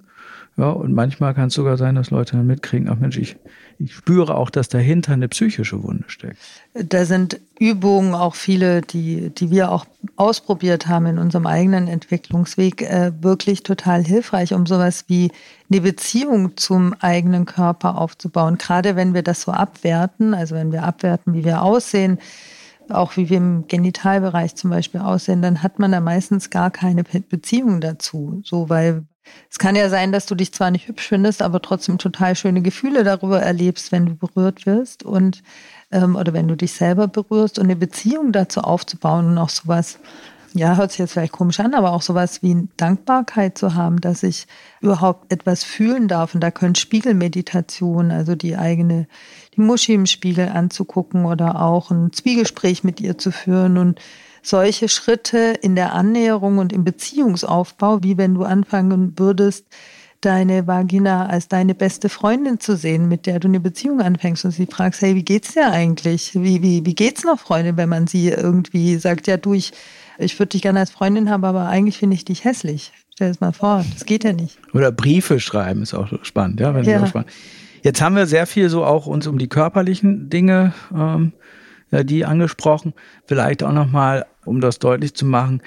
Ja, und manchmal kann es sogar sein, dass Leute dann mitkriegen, ach Mensch, ich, ich spüre auch, dass dahinter eine psychische Wunde steckt. Da sind Übungen auch viele, die, die wir auch ausprobiert haben in unserem eigenen Entwicklungsweg, äh, wirklich total hilfreich, um sowas wie eine Beziehung zum eigenen Körper aufzubauen. Gerade wenn wir das so abwerten, also wenn wir abwerten, wie wir aussehen, auch wie wir im Genitalbereich zum Beispiel aussehen, dann hat man da meistens gar keine Beziehung dazu. So, weil es kann ja sein, dass du dich zwar nicht hübsch findest, aber trotzdem total schöne Gefühle darüber erlebst, wenn du berührt wirst und ähm, oder wenn du dich selber berührst und eine Beziehung dazu aufzubauen und auch sowas, ja, hört sich jetzt vielleicht komisch an, aber auch sowas wie Dankbarkeit zu haben, dass ich überhaupt etwas fühlen darf. Und da können Spiegelmeditationen, also die eigene, die Muschi im Spiegel anzugucken oder auch ein Zwiegespräch mit ihr zu führen und solche Schritte in der Annäherung und im Beziehungsaufbau, wie wenn du anfangen würdest, deine Vagina als deine beste Freundin zu sehen, mit der du eine Beziehung anfängst und sie fragst, hey, wie geht's dir eigentlich? Wie, wie, wie geht's noch, Freundin, wenn man sie irgendwie sagt, ja, du, ich, ich würde dich gerne als Freundin haben, aber eigentlich finde ich dich hässlich. Stell es mal vor, das geht ja nicht. Oder Briefe schreiben ist auch spannend, ja. ja. Auch spannend. Jetzt haben wir sehr viel so auch uns um die körperlichen Dinge, ähm, die angesprochen. Vielleicht auch nochmal, um das deutlich zu machen.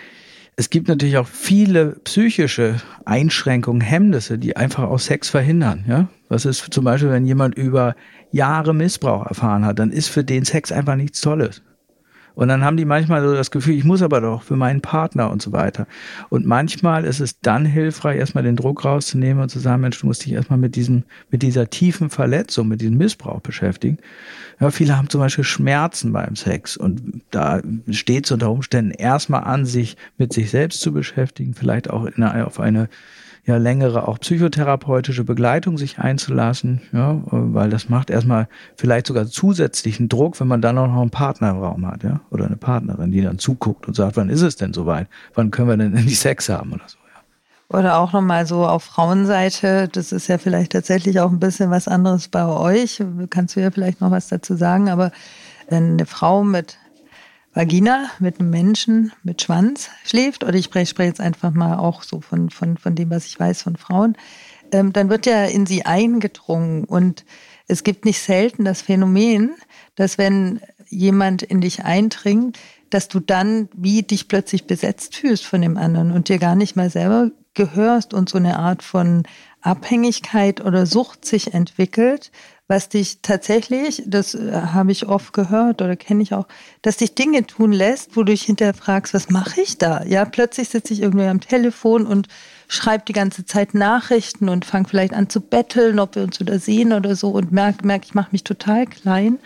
Es gibt natürlich auch viele psychische Einschränkungen, Hemmnisse, die einfach auch Sex verhindern. Ja? Was ist zum Beispiel, wenn jemand über Jahre Missbrauch erfahren hat, dann ist für den Sex einfach nichts Tolles. Und dann haben die manchmal so das Gefühl, ich muss aber doch für meinen Partner und so weiter. Und manchmal ist es dann hilfreich, erstmal den Druck rauszunehmen und zu sagen, Mensch, du musst dich erstmal mit diesem, mit dieser tiefen Verletzung, mit diesem Missbrauch beschäftigen. Ja, viele haben zum Beispiel Schmerzen beim Sex und da steht es unter Umständen erstmal an, sich mit sich selbst zu beschäftigen, vielleicht auch in auf eine ja längere auch psychotherapeutische Begleitung sich einzulassen, ja, weil das macht erstmal vielleicht sogar zusätzlichen Druck, wenn man dann auch noch einen Partner im Raum hat, ja, oder eine Partnerin, die dann zuguckt und sagt, wann ist es denn soweit? Wann können wir denn endlich Sex haben oder so. ja. Oder auch nochmal so auf Frauenseite, das ist ja vielleicht tatsächlich auch ein bisschen was anderes bei euch. Kannst du ja vielleicht noch was dazu sagen, aber wenn eine Frau mit Vagina mit einem Menschen mit Schwanz schläft, oder ich spreche, spreche jetzt einfach mal auch so von, von, von dem, was ich weiß von Frauen, ähm, dann wird ja in sie eingedrungen. Und es gibt nicht selten das Phänomen, dass wenn jemand in dich eindringt, dass du dann wie dich plötzlich besetzt fühlst von dem anderen und dir gar nicht mal selber gehörst und so eine Art von Abhängigkeit oder Sucht sich entwickelt, was dich tatsächlich, das äh, habe ich oft gehört oder kenne ich auch, dass dich Dinge tun lässt, wo du dich hinterher fragst, was mache ich da? Ja, plötzlich sitze ich irgendwie am Telefon und schreibe die ganze Zeit Nachrichten und fange vielleicht an zu betteln, ob wir uns wieder sehen oder so und merke, merk, ich mache mich total klein.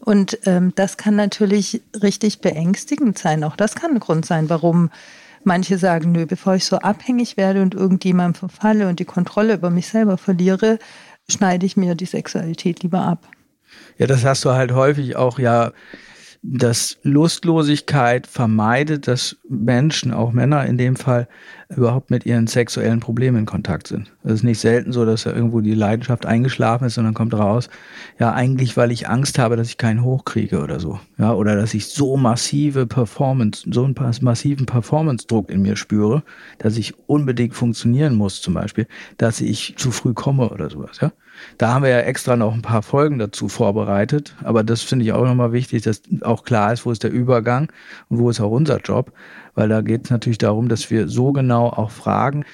Und ähm, das kann natürlich richtig beängstigend sein. Auch das kann ein Grund sein, warum manche sagen, nö, bevor ich so abhängig werde und irgendjemandem verfalle und die Kontrolle über mich selber verliere, schneide ich mir die Sexualität lieber ab. Ja, das hast du halt häufig auch ja, dass Lustlosigkeit vermeidet, dass Menschen, auch Männer in dem Fall, überhaupt mit ihren sexuellen Problemen in Kontakt sind. Es ist nicht selten so, dass da irgendwo die Leidenschaft eingeschlafen ist und dann kommt raus, ja, eigentlich, weil ich Angst habe, dass ich keinen hochkriege oder so. Ja, oder dass ich so massive Performance, so einen massiven Performance-Druck in mir spüre, dass ich unbedingt funktionieren muss, zum Beispiel, dass ich zu früh komme oder sowas, ja. Da haben wir ja extra noch ein paar Folgen dazu vorbereitet. Aber das finde ich auch nochmal wichtig, dass auch klar ist, wo ist der Übergang und wo ist auch unser Job. Weil da geht es natürlich darum, dass wir so genau auch fragen,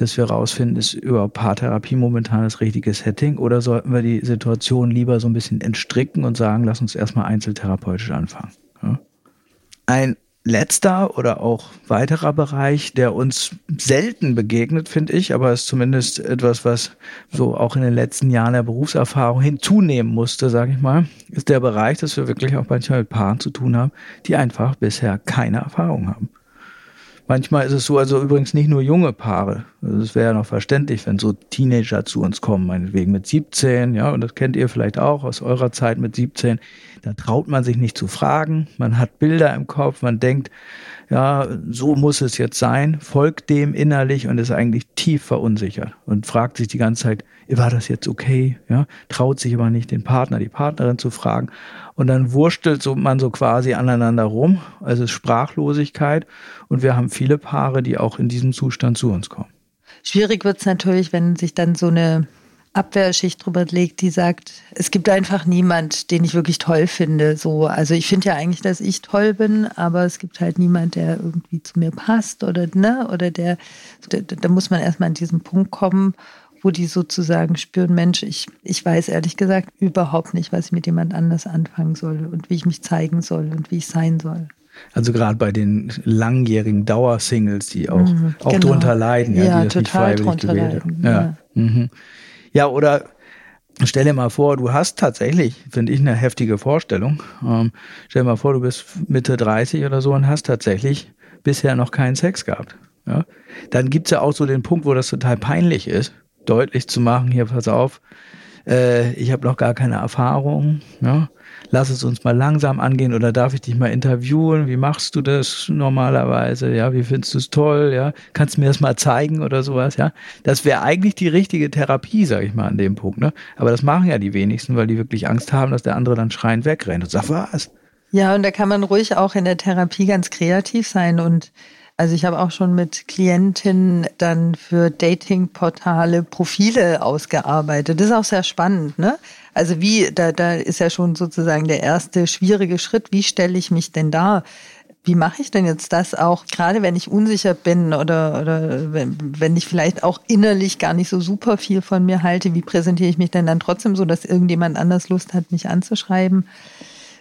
dass wir herausfinden, ist über Paartherapie momentan das richtige Setting oder sollten wir die Situation lieber so ein bisschen entstricken und sagen, lass uns erstmal einzeltherapeutisch anfangen. Ja? Ein letzter oder auch weiterer Bereich, der uns selten begegnet, finde ich, aber ist zumindest etwas, was so auch in den letzten Jahren der Berufserfahrung hinzunehmen musste, sage ich mal, ist der Bereich, dass wir wirklich auch manchmal mit Paaren zu tun haben, die einfach bisher keine Erfahrung haben. Manchmal ist es so, also übrigens nicht nur junge Paare. Also es wäre ja noch verständlich, wenn so Teenager zu uns kommen, meinetwegen mit 17, ja, und das kennt ihr vielleicht auch aus eurer Zeit mit 17. Da traut man sich nicht zu fragen. Man hat Bilder im Kopf, man denkt, ja, so muss es jetzt sein, folgt dem innerlich und ist eigentlich tief verunsichert und fragt sich die ganze Zeit, war das jetzt okay? Ja, traut sich aber nicht, den Partner, die Partnerin zu fragen. Und dann wurstelt so, man so quasi aneinander rum. Also es ist Sprachlosigkeit. Und wir haben viele Paare, die auch in diesem Zustand zu uns kommen. Schwierig wird es natürlich, wenn sich dann so eine Abwehrschicht drüber legt, die sagt, es gibt einfach niemand, den ich wirklich toll finde. So, also ich finde ja eigentlich, dass ich toll bin, aber es gibt halt niemand, der irgendwie zu mir passt oder ne, oder der, da, da muss man erstmal an diesen Punkt kommen wo die sozusagen spüren, Mensch, ich, ich weiß ehrlich gesagt überhaupt nicht, was ich mit jemand anders anfangen soll und wie ich mich zeigen soll und wie ich sein soll. Also gerade bei den langjährigen Dauersingles, die auch, mhm, auch genau. drunter leiden, ja, ja die total drunter leiden. Ja. Ja. Mhm. Ja, oder stell dir mal vor, du hast tatsächlich, finde ich, eine heftige Vorstellung. Ähm, stell dir mal vor, du bist Mitte 30 oder so und hast tatsächlich bisher noch keinen Sex gehabt. Ja? Dann gibt es ja auch so den Punkt, wo das total peinlich ist deutlich zu machen, hier, pass auf, äh, ich habe noch gar keine Erfahrung, ja? lass es uns mal langsam angehen oder darf ich dich mal interviewen, wie machst du das normalerweise, ja, wie findest du es toll, ja, kannst du mir das mal zeigen oder sowas, ja, das wäre eigentlich die richtige Therapie, sage ich mal an dem Punkt, ne, aber das machen ja die wenigsten, weil die wirklich Angst haben, dass der andere dann schreiend wegrennt. Und sagt, was? Ja, und da kann man ruhig auch in der Therapie ganz kreativ sein und Also ich habe auch schon mit Klientinnen dann für Datingportale Profile ausgearbeitet. Das ist auch sehr spannend, ne? Also wie, da, da ist ja schon sozusagen der erste schwierige Schritt. Wie stelle ich mich denn da? Wie mache ich denn jetzt das auch, gerade wenn ich unsicher bin oder, oder wenn, wenn ich vielleicht auch innerlich gar nicht so super viel von mir halte, wie präsentiere ich mich denn dann trotzdem so, dass irgendjemand anders Lust hat, mich anzuschreiben?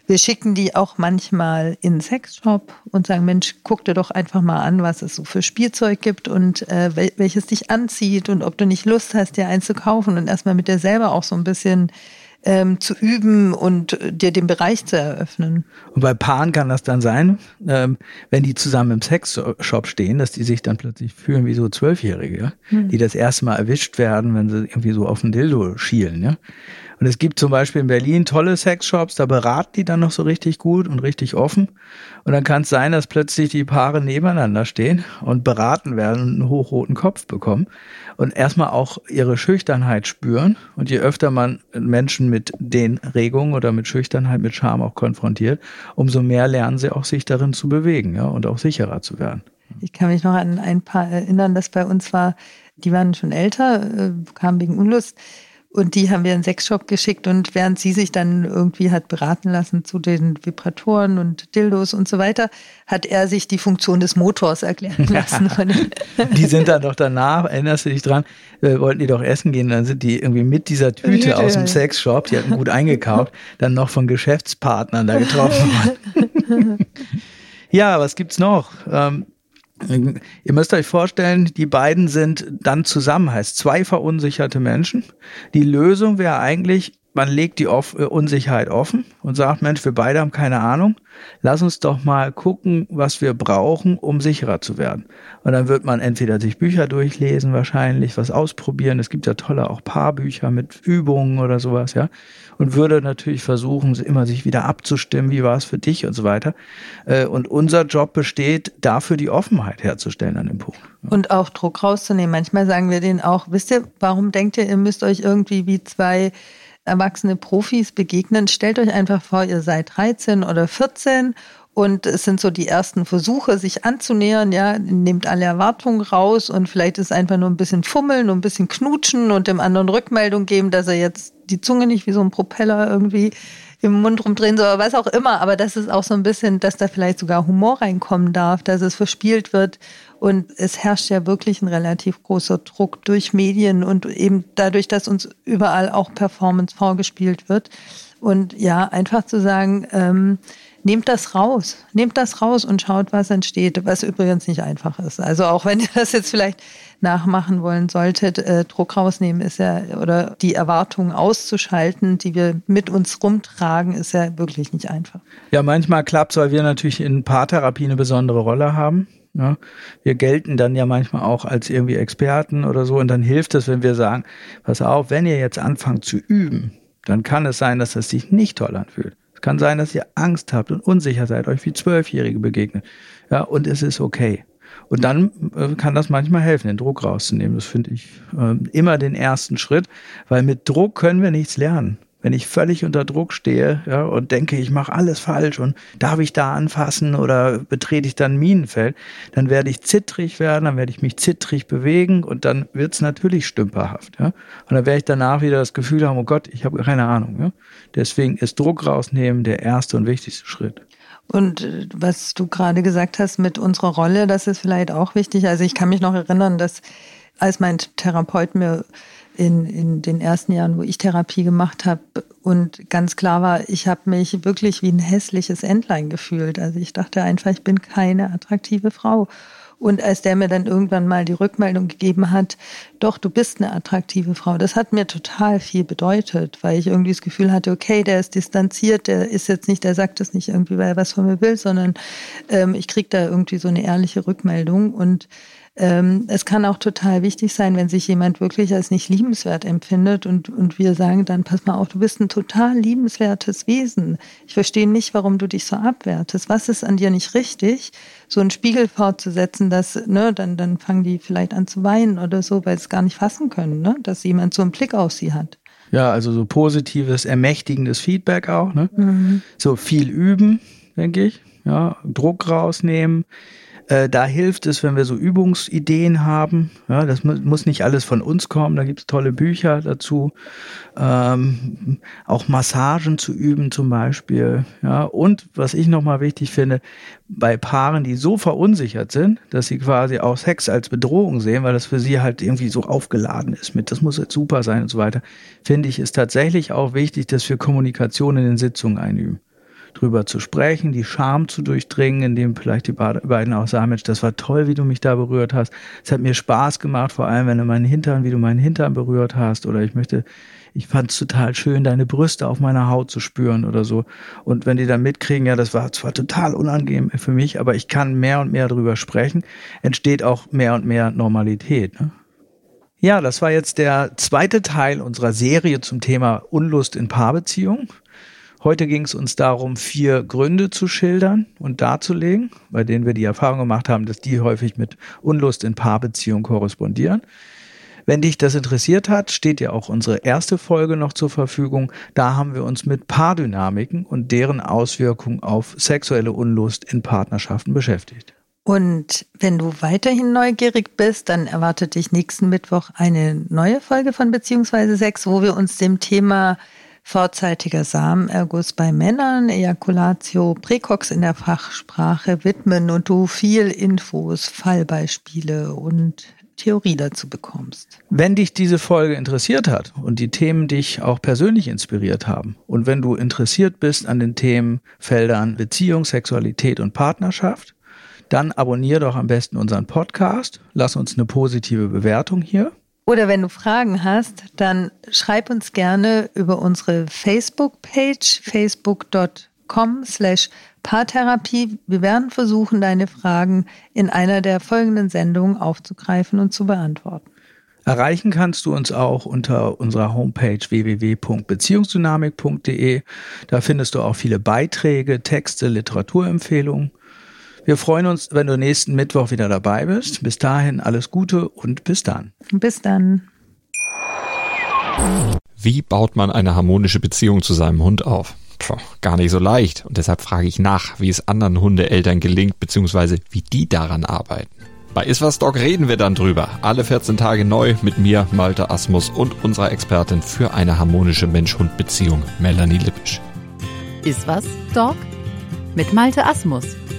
Wir schicken die auch manchmal in den Sexshop und sagen, Mensch, guck dir doch einfach mal an, was es so für Spielzeug gibt und äh, welches dich anzieht und ob du nicht Lust hast, dir eins zu kaufen und erstmal mit dir selber auch so ein bisschen ähm, zu üben und dir den Bereich zu eröffnen. Und bei Paaren kann das dann sein, ähm, wenn die zusammen im Sexshop stehen, dass die sich dann plötzlich fühlen wie so Zwölfjährige, hm. die das erste Mal erwischt werden, wenn sie irgendwie so auf ein Dildo schielen. Ja? Und es gibt zum Beispiel in Berlin tolle Sexshops, da beraten die dann noch so richtig gut und richtig offen. Und dann kann es sein, dass plötzlich die Paare nebeneinander stehen und beraten werden und einen hochroten Kopf bekommen und erstmal auch ihre Schüchternheit spüren. Und je öfter man Menschen mit den Regungen oder mit Schüchternheit, mit Scham auch konfrontiert, umso mehr lernen sie auch sich darin zu bewegen ja, und auch sicherer zu werden. Ich kann mich noch an ein paar erinnern, das bei uns war, die waren schon älter, äh, kamen wegen Unlust und die haben wir in den Sexshop geschickt und während sie sich dann irgendwie hat beraten lassen zu den Vibratoren und Dildos und so weiter, hat er sich die Funktion des Motors erklären [laughs] lassen. die sind dann doch danach, erinnerst du dich dran, äh, wollten die doch essen gehen, dann sind die irgendwie mit dieser Tüte aus dem Sexshop, die hatten gut eingekauft, [laughs] dann noch von Geschäftspartnern da getroffen worden. [laughs] ja, was gibt's noch? Ähm, Ihr müsst euch vorstellen, die beiden sind dann zusammen, heißt zwei verunsicherte Menschen. Die Lösung wäre eigentlich, man legt die äh, Unsicherheit offen und sagt, Mensch, wir beide haben keine Ahnung. Lass uns doch mal gucken, was wir brauchen, um sicherer zu werden. Und dann wird man entweder sich Bücher durchlesen, wahrscheinlich was ausprobieren. Es gibt ja tolle auch Paarbücher mit Übungen oder sowas, ja und würde natürlich versuchen, immer sich wieder abzustimmen, wie war es für dich und so weiter. Äh, und unser Job besteht, dafür die Offenheit herzustellen an dem Punkt. Und auch Druck rauszunehmen. Manchmal sagen wir denen auch, wisst ihr, warum denkt ihr, ihr müsst euch irgendwie wie zwei erwachsene Profis begegnen? Stellt euch einfach vor, ihr seid 13 oder 14 und es sind so die ersten Versuche, sich anzunähern, ja, nehmt alle Erwartungen raus und vielleicht ist einfach nur ein bisschen fummeln und ein bisschen knutschen und dem anderen Rückmeldung geben, dass er jetzt die Zunge nicht wie so ein Propeller irgendwie im Mund rumdrehen soll, was auch immer. Aber das ist auch so ein bisschen, dass da vielleicht sogar Humor reinkommen darf, dass es verspielt wird. Und es herrscht ja wirklich ein relativ großer Druck durch Medien und eben dadurch, dass uns überall auch Performance vorgespielt wird. Und ja, einfach zu sagen, ähm, nehmt das raus. Nehmt das raus und schaut, was entsteht, was übrigens nicht einfach ist. Also auch wenn ihr [laughs] das jetzt vielleicht nachmachen wollen solltet, äh, Druck rausnehmen ist ja, oder die Erwartungen auszuschalten, die wir mit uns rumtragen, ist ja wirklich nicht einfach. Ja, manchmal klappt es, weil wir natürlich in Paartherapie eine besondere Rolle haben. Ja, wir gelten dann ja manchmal auch als irgendwie Experten oder so und dann hilft es, wenn wir sagen, pass auf, wenn ihr jetzt anfangt zu üben, dann kann es sein, dass es sich nicht toll anfühlt. Es kann sein, dass ihr Angst habt und unsicher seid, euch wie Zwölfjährige begegnen. Ja, und es ist okay. Und dann äh, kann das manchmal helfen, den Druck rauszunehmen. Das finde ich äh, immer den ersten Schritt, weil mit Druck können wir nichts lernen wenn ich völlig unter Druck stehe ja, und denke, ich mache alles falsch und darf ich da anfassen oder betrete ich dann Minenfeld, dann werde ich zittrig werden, dann werde ich mich zittrig bewegen und dann wird es natürlich stümperhaft. Ja. Und dann werde ich danach wieder das Gefühl haben, oh Gott, ich habe keine Ahnung. Ja. Deswegen ist Druck rausnehmen der erste und wichtigste Schritt. Und äh, was du gerade gesagt hast mit unserer Rolle, das ist vielleicht auch wichtig. Also ich kann mich noch erinnern, dass als mein Therapeut mir in, in den ersten Jahren, wo ich Therapie gemacht habe. Und ganz klar war, ich habe mich wirklich wie ein hässliches Entlein gefühlt. Also ich dachte einfach, ich bin keine attraktive Frau. Und als der mir dann irgendwann mal die Rückmeldung gegeben hat, doch, du bist eine attraktive Frau, das hat mir total viel bedeutet, weil ich irgendwie das Gefühl hatte, okay, der ist distanziert, der ist jetzt nicht, der sagt es nicht irgendwie, weil er was von mir will, sondern ähm, ich krieg da irgendwie so eine ehrliche Rückmeldung. Und ähm, es kann auch total wichtig sein, wenn sich jemand wirklich als nicht liebenswert empfindet und, und wir sagen dann, pass mal auf, du bist ein total liebenswertes Wesen. Ich verstehe nicht, warum du dich so abwertest. Was ist an dir nicht richtig? So einen Spiegel fortzusetzen, dass, ne, dann, dann fangen die vielleicht an zu weinen oder so, weil sie es gar nicht fassen können, ne, dass jemand so einen Blick auf sie hat. Ja, also so positives, ermächtigendes Feedback auch, ne? Mhm. So viel üben, denke ich. Ja, Druck rausnehmen Äh, da hilft es, wenn wir so Übungsideen haben. Ja, das mu muss nicht alles von uns kommen. Da gibt es tolle Bücher dazu. Ähm, auch Massagen zu üben zum Beispiel. Ja, und was ich nochmal wichtig finde, bei Paaren, die so verunsichert sind, dass sie quasi auch Sex als Bedrohung sehen, weil das für sie halt irgendwie so aufgeladen ist mit, das muss jetzt super sein und so weiter, finde ich, ist tatsächlich auch wichtig, dass wir Kommunikation in den Sitzungen einüben drüber zu sprechen, die Scham zu durchdringen, indem vielleicht die beiden auch sagen, Mensch, das war toll, wie du mich da berührt hast. Es hat mir Spaß gemacht, vor allem wenn du meinen Hintern, wie du meinen Hintern berührt hast. Oder ich möchte, ich fand es total schön, deine Brüste auf meiner Haut zu spüren oder so. Und wenn die dann mitkriegen, ja, das war zwar total unangenehm für mich, aber ich kann mehr und mehr drüber sprechen, entsteht auch mehr und mehr Normalität. Ne? Ja, das war jetzt der zweite Teil unserer Serie zum Thema Unlust in Paarbeziehungen. Heute ging es uns darum, vier Gründe zu schildern und darzulegen, bei denen wir die Erfahrung gemacht haben, dass die häufig mit Unlust in Paarbeziehungen korrespondieren. Wenn dich das interessiert hat, steht ja auch unsere erste Folge noch zur Verfügung. Da haben wir uns mit Paardynamiken und deren Auswirkungen auf sexuelle Unlust in Partnerschaften beschäftigt. Und wenn du weiterhin neugierig bist, dann erwartet dich nächsten Mittwoch eine neue Folge von Beziehungsweise Sex, wo wir uns dem Thema vorzeitiger Samenerguss bei Männern, Ejaculatio precox in der Fachsprache widmen und du viel Infos, Fallbeispiele und Theorie dazu bekommst. Wenn dich diese Folge interessiert hat und die Themen dich auch persönlich inspiriert haben und wenn du interessiert bist an den Themenfeldern Beziehung, Sexualität und Partnerschaft, dann abonnier doch am besten unseren Podcast, lass uns eine positive Bewertung hier oder wenn du Fragen hast, dann schreib uns gerne über unsere Facebook-Page, facebook.com slash Paartherapie. Wir werden versuchen, deine Fragen in einer der folgenden Sendungen aufzugreifen und zu beantworten. Erreichen kannst du uns auch unter unserer Homepage www.beziehungsdynamik.de. Da findest du auch viele Beiträge, Texte, Literaturempfehlungen. Wir freuen uns, wenn du nächsten Mittwoch wieder dabei bist. Bis dahin alles Gute und bis dann. Bis dann. Wie baut man eine harmonische Beziehung zu seinem Hund auf? Puh, gar nicht so leicht. Und deshalb frage ich nach, wie es anderen Hundeeltern gelingt, beziehungsweise wie die daran arbeiten. Bei Iswas Dog reden wir dann drüber. Alle 14 Tage neu mit mir, Malte Asmus und unserer Expertin für eine harmonische Mensch-Hund-Beziehung, Melanie Lippisch. Iswas Dog? Mit Malte Asmus